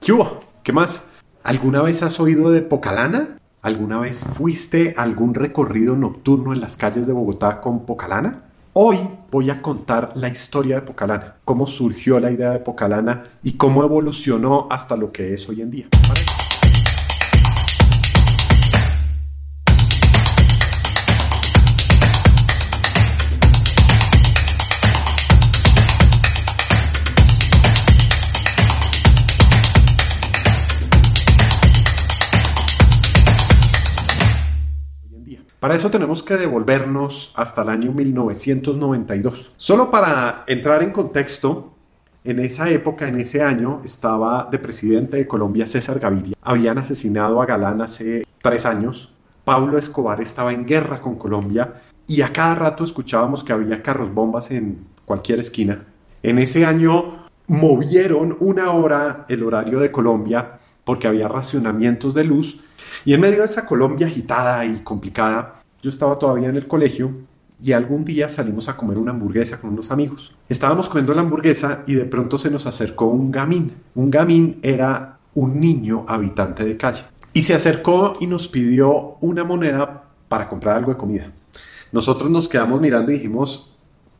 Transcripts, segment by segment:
¿Qué hubo? ¿Qué más? ¿Alguna vez has oído de Pocalana? ¿Alguna vez fuiste a algún recorrido nocturno en las calles de Bogotá con Pocalana? Hoy voy a contar la historia de Pocalana, cómo surgió la idea de Pocalana y cómo evolucionó hasta lo que es hoy en día. Para eso tenemos que devolvernos hasta el año 1992. Solo para entrar en contexto, en esa época, en ese año, estaba de presidente de Colombia César Gaviria. Habían asesinado a Galán hace tres años. Pablo Escobar estaba en guerra con Colombia y a cada rato escuchábamos que había carros bombas en cualquier esquina. En ese año movieron una hora el horario de Colombia porque había racionamientos de luz y en medio de esa Colombia agitada y complicada, yo estaba todavía en el colegio y algún día salimos a comer una hamburguesa con unos amigos. Estábamos comiendo la hamburguesa y de pronto se nos acercó un gamín. Un gamín era un niño habitante de calle. Y se acercó y nos pidió una moneda para comprar algo de comida. Nosotros nos quedamos mirando y dijimos,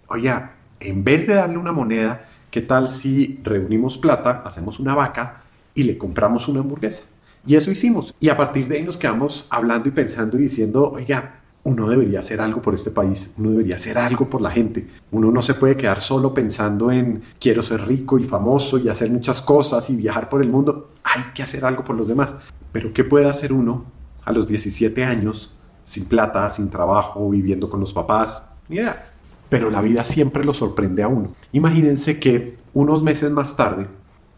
oye, en vez de darle una moneda, ¿qué tal si reunimos plata, hacemos una vaca y le compramos una hamburguesa? Y eso hicimos. Y a partir de ahí nos quedamos hablando y pensando y diciendo, oiga, uno debería hacer algo por este país, uno debería hacer algo por la gente. Uno no se puede quedar solo pensando en quiero ser rico y famoso y hacer muchas cosas y viajar por el mundo. Hay que hacer algo por los demás. Pero ¿qué puede hacer uno a los 17 años, sin plata, sin trabajo, viviendo con los papás? Ni idea. Pero la vida siempre lo sorprende a uno. Imagínense que unos meses más tarde,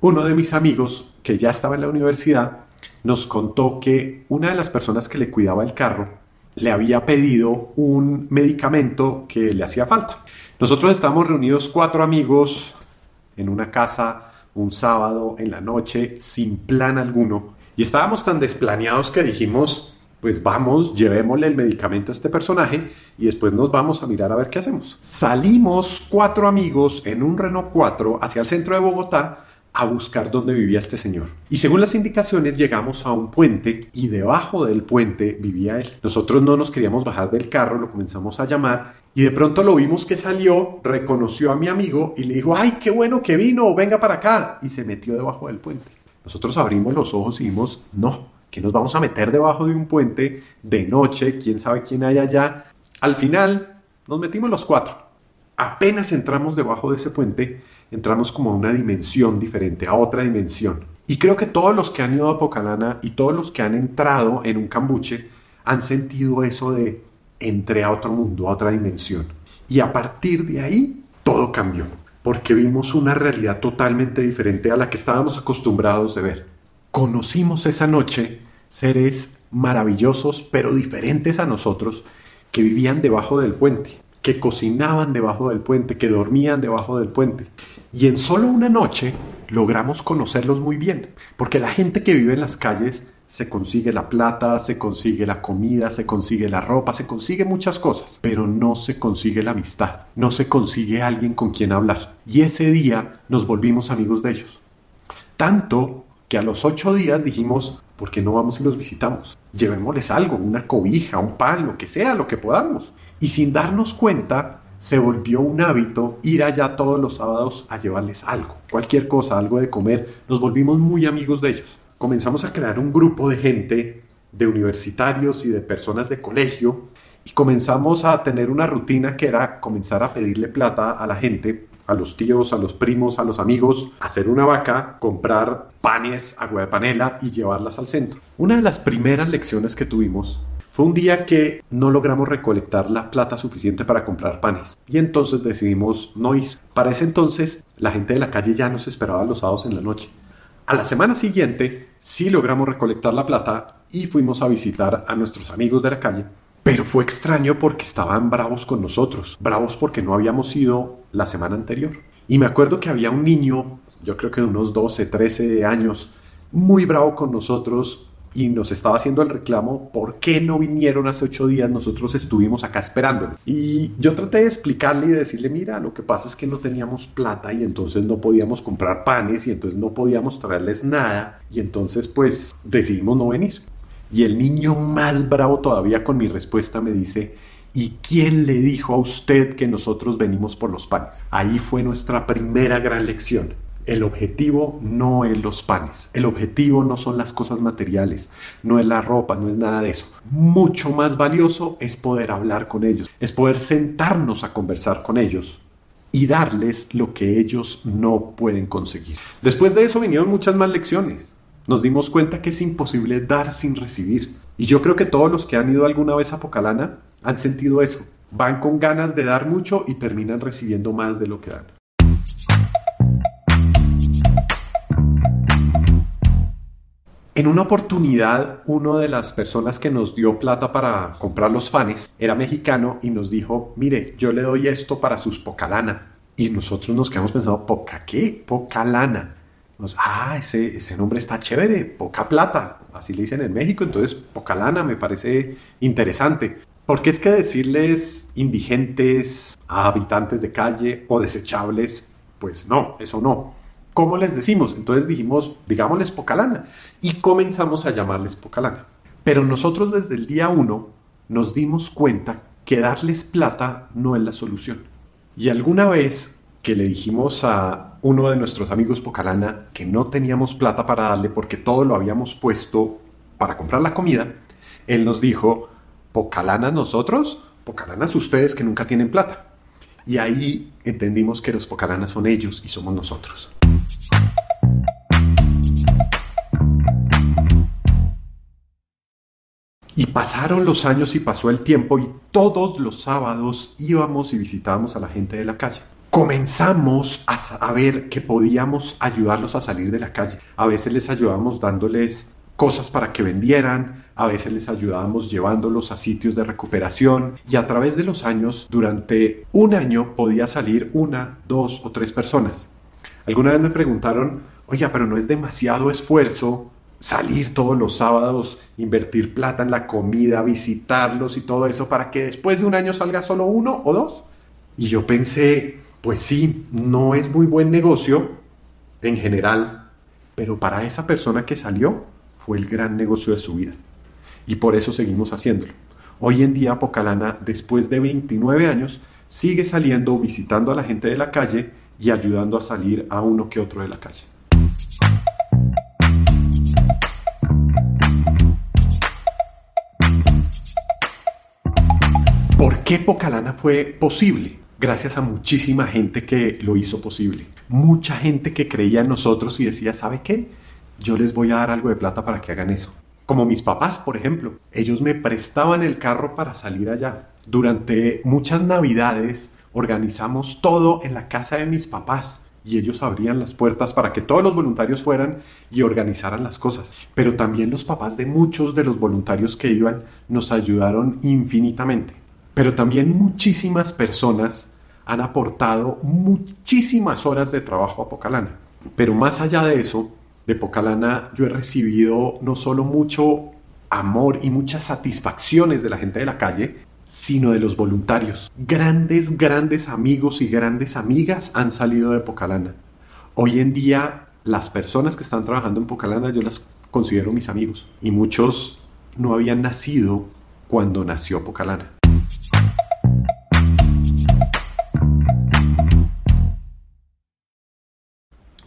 uno de mis amigos, que ya estaba en la universidad, nos contó que una de las personas que le cuidaba el carro le había pedido un medicamento que le hacía falta. Nosotros estábamos reunidos cuatro amigos en una casa un sábado en la noche sin plan alguno y estábamos tan desplaneados que dijimos, pues vamos, llevémosle el medicamento a este personaje y después nos vamos a mirar a ver qué hacemos. Salimos cuatro amigos en un Renault 4 hacia el centro de Bogotá a buscar dónde vivía este señor. Y según las indicaciones llegamos a un puente y debajo del puente vivía él. Nosotros no nos queríamos bajar del carro, lo comenzamos a llamar y de pronto lo vimos que salió, reconoció a mi amigo y le dijo, ay, qué bueno que vino, venga para acá. Y se metió debajo del puente. Nosotros abrimos los ojos y dijimos, no, que nos vamos a meter debajo de un puente de noche, quién sabe quién hay allá. Al final nos metimos los cuatro. Apenas entramos debajo de ese puente, entramos como a una dimensión diferente, a otra dimensión. Y creo que todos los que han ido a Pocalana y todos los que han entrado en un cambuche han sentido eso de entré a otro mundo, a otra dimensión. Y a partir de ahí todo cambió, porque vimos una realidad totalmente diferente a la que estábamos acostumbrados de ver. Conocimos esa noche seres maravillosos, pero diferentes a nosotros, que vivían debajo del puente, que cocinaban debajo del puente, que dormían debajo del puente. Y en solo una noche logramos conocerlos muy bien, porque la gente que vive en las calles se consigue la plata, se consigue la comida, se consigue la ropa, se consigue muchas cosas, pero no se consigue la amistad, no se consigue alguien con quien hablar. Y ese día nos volvimos amigos de ellos. Tanto que a los ocho días dijimos, ¿por qué no vamos y los visitamos? Llevémosles algo, una cobija, un pan, lo que sea, lo que podamos. Y sin darnos cuenta, se volvió un hábito ir allá todos los sábados a llevarles algo, cualquier cosa, algo de comer. Nos volvimos muy amigos de ellos. Comenzamos a crear un grupo de gente, de universitarios y de personas de colegio, y comenzamos a tener una rutina que era comenzar a pedirle plata a la gente, a los tíos, a los primos, a los amigos, hacer una vaca, comprar panes, agua de panela y llevarlas al centro. Una de las primeras lecciones que tuvimos fue un día que no logramos recolectar la plata suficiente para comprar panes y entonces decidimos no ir. Para ese entonces la gente de la calle ya nos esperaba los sábados en la noche. A la semana siguiente sí logramos recolectar la plata y fuimos a visitar a nuestros amigos de la calle. Pero fue extraño porque estaban bravos con nosotros, bravos porque no habíamos ido la semana anterior. Y me acuerdo que había un niño, yo creo que de unos 12, 13 años, muy bravo con nosotros y nos estaba haciendo el reclamo, ¿por qué no vinieron hace ocho días? Nosotros estuvimos acá esperándolo. Y yo traté de explicarle y decirle, mira, lo que pasa es que no teníamos plata y entonces no podíamos comprar panes y entonces no podíamos traerles nada y entonces pues decidimos no venir. Y el niño más bravo todavía con mi respuesta me dice, ¿Y quién le dijo a usted que nosotros venimos por los panes? Ahí fue nuestra primera gran lección. El objetivo no es los panes, el objetivo no son las cosas materiales, no es la ropa, no es nada de eso. Mucho más valioso es poder hablar con ellos, es poder sentarnos a conversar con ellos y darles lo que ellos no pueden conseguir. Después de eso vinieron muchas más lecciones. Nos dimos cuenta que es imposible dar sin recibir. Y yo creo que todos los que han ido alguna vez a Pocalana han sentido eso. Van con ganas de dar mucho y terminan recibiendo más de lo que dan. En una oportunidad, una de las personas que nos dio plata para comprar los panes era mexicano y nos dijo, mire, yo le doy esto para sus pocalana. Y nosotros nos quedamos pensando, ¿poca qué? Pocalana. Nos, ah, ese, ese nombre está chévere, poca plata. Así le dicen en México, entonces pocalana me parece interesante. Porque es que decirles indigentes a habitantes de calle o desechables, pues no, eso no. ¿Cómo les decimos? Entonces dijimos, digámosles Pocalana. Y comenzamos a llamarles Pocalana. Pero nosotros desde el día uno nos dimos cuenta que darles plata no es la solución. Y alguna vez que le dijimos a uno de nuestros amigos Pocalana que no teníamos plata para darle porque todo lo habíamos puesto para comprar la comida, él nos dijo, ¿Pocalana nosotros? Pocalanas ustedes que nunca tienen plata. Y ahí entendimos que los Pocalanas son ellos y somos nosotros. Y pasaron los años y pasó el tiempo y todos los sábados íbamos y visitábamos a la gente de la calle. Comenzamos a saber que podíamos ayudarlos a salir de la calle. A veces les ayudábamos dándoles cosas para que vendieran, a veces les ayudábamos llevándolos a sitios de recuperación y a través de los años, durante un año podía salir una, dos o tres personas. Alguna vez me preguntaron, oiga, pero no es demasiado esfuerzo salir todos los sábados, invertir plata en la comida, visitarlos y todo eso para que después de un año salga solo uno o dos. Y yo pensé, pues sí, no es muy buen negocio en general, pero para esa persona que salió fue el gran negocio de su vida. Y por eso seguimos haciéndolo. Hoy en día Pocalana, después de 29 años, sigue saliendo, visitando a la gente de la calle y ayudando a salir a uno que otro de la calle. ¿Por qué Pocalana fue posible? Gracias a muchísima gente que lo hizo posible. Mucha gente que creía en nosotros y decía, ¿sabe qué? Yo les voy a dar algo de plata para que hagan eso. Como mis papás, por ejemplo. Ellos me prestaban el carro para salir allá. Durante muchas navidades organizamos todo en la casa de mis papás y ellos abrían las puertas para que todos los voluntarios fueran y organizaran las cosas. Pero también los papás de muchos de los voluntarios que iban nos ayudaron infinitamente. Pero también muchísimas personas han aportado muchísimas horas de trabajo a Pocalana. Pero más allá de eso, de Pocalana yo he recibido no solo mucho amor y muchas satisfacciones de la gente de la calle, sino de los voluntarios. Grandes, grandes amigos y grandes amigas han salido de Pocalana. Hoy en día las personas que están trabajando en Pocalana yo las considero mis amigos y muchos no habían nacido cuando nació Pocalana.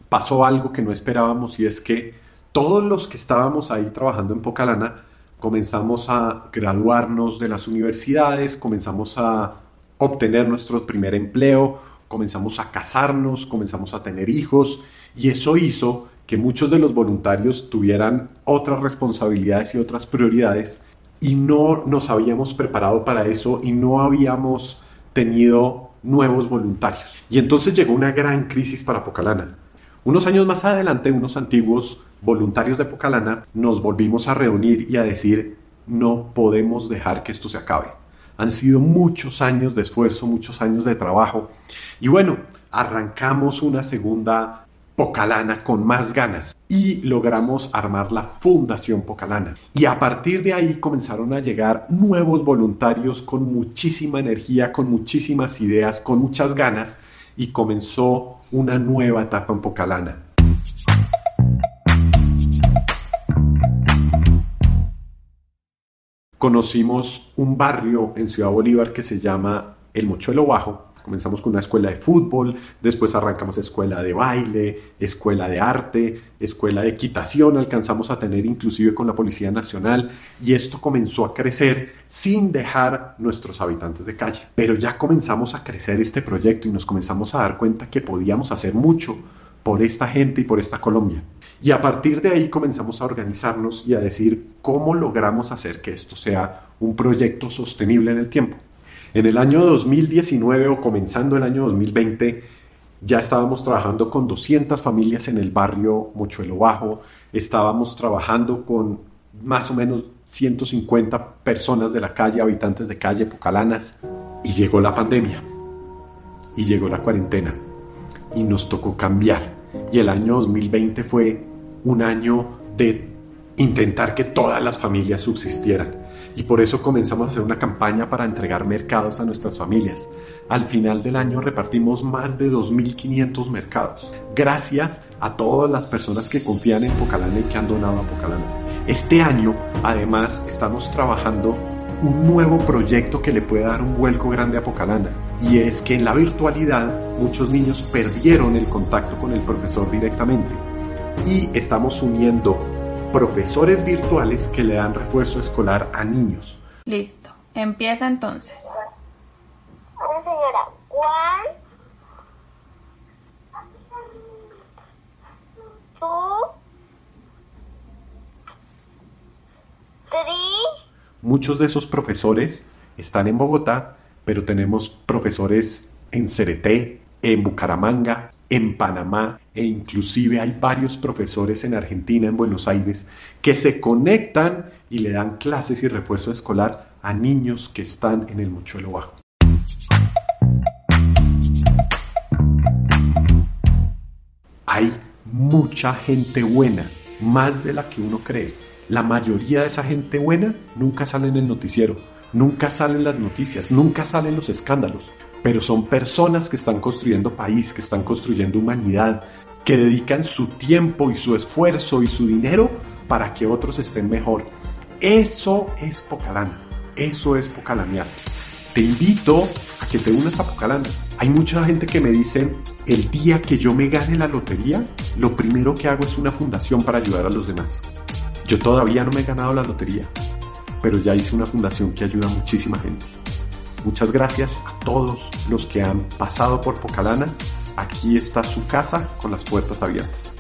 Pasó algo que no esperábamos y es que todos los que estábamos ahí trabajando en Pocalana comenzamos a graduarnos de las universidades, comenzamos a obtener nuestro primer empleo, comenzamos a casarnos, comenzamos a tener hijos y eso hizo que muchos de los voluntarios tuvieran otras responsabilidades y otras prioridades y no nos habíamos preparado para eso y no habíamos tenido nuevos voluntarios. Y entonces llegó una gran crisis para Pocalana unos años más adelante, unos antiguos voluntarios de Pocalana nos volvimos a reunir y a decir, no podemos dejar que esto se acabe. Han sido muchos años de esfuerzo, muchos años de trabajo. Y bueno, arrancamos una segunda Pocalana con más ganas y logramos armar la Fundación Pocalana. Y a partir de ahí comenzaron a llegar nuevos voluntarios con muchísima energía, con muchísimas ideas, con muchas ganas y comenzó una nueva etapa en Pocalana. Conocimos un barrio en Ciudad Bolívar que se llama El Mochuelo Bajo. Comenzamos con una escuela de fútbol, después arrancamos escuela de baile, escuela de arte, escuela de equitación, alcanzamos a tener inclusive con la Policía Nacional y esto comenzó a crecer sin dejar nuestros habitantes de calle. Pero ya comenzamos a crecer este proyecto y nos comenzamos a dar cuenta que podíamos hacer mucho por esta gente y por esta Colombia. Y a partir de ahí comenzamos a organizarnos y a decir cómo logramos hacer que esto sea un proyecto sostenible en el tiempo. En el año 2019 o comenzando el año 2020 ya estábamos trabajando con 200 familias en el barrio Mochuelo Bajo, estábamos trabajando con más o menos 150 personas de la calle, habitantes de calle Pocalanas, y llegó la pandemia, y llegó la cuarentena, y nos tocó cambiar. Y el año 2020 fue un año de intentar que todas las familias subsistieran. Y por eso comenzamos a hacer una campaña para entregar mercados a nuestras familias. Al final del año repartimos más de 2.500 mercados. Gracias a todas las personas que confían en Pocalana y que han donado a Pocalana. Este año, además, estamos trabajando un nuevo proyecto que le puede dar un vuelco grande a Pocalana. Y es que en la virtualidad muchos niños perdieron el contacto con el profesor directamente. Y estamos uniendo profesores virtuales que le dan refuerzo escolar a niños. Listo, empieza entonces. señora, ¿cuál? Muchos de esos profesores están en Bogotá, pero tenemos profesores en Cereté, en Bucaramanga, en Panamá e inclusive hay varios profesores en Argentina, en Buenos Aires, que se conectan y le dan clases y refuerzo escolar a niños que están en el Mochuelo Bajo. Hay mucha gente buena, más de la que uno cree la mayoría de esa gente buena nunca sale en el noticiero, nunca salen las noticias, nunca salen los escándalos, pero son personas que están construyendo país, que están construyendo humanidad, que dedican su tiempo y su esfuerzo y su dinero para que otros estén mejor. Eso es Pocalana, eso es Pocalanear. Te invito a que te unas a Pocalana. Hay mucha gente que me dice, el día que yo me gane la lotería, lo primero que hago es una fundación para ayudar a los demás. Yo todavía no me he ganado la lotería, pero ya hice una fundación que ayuda a muchísima gente. Muchas gracias a todos los que han pasado por Pocalana. Aquí está su casa con las puertas abiertas.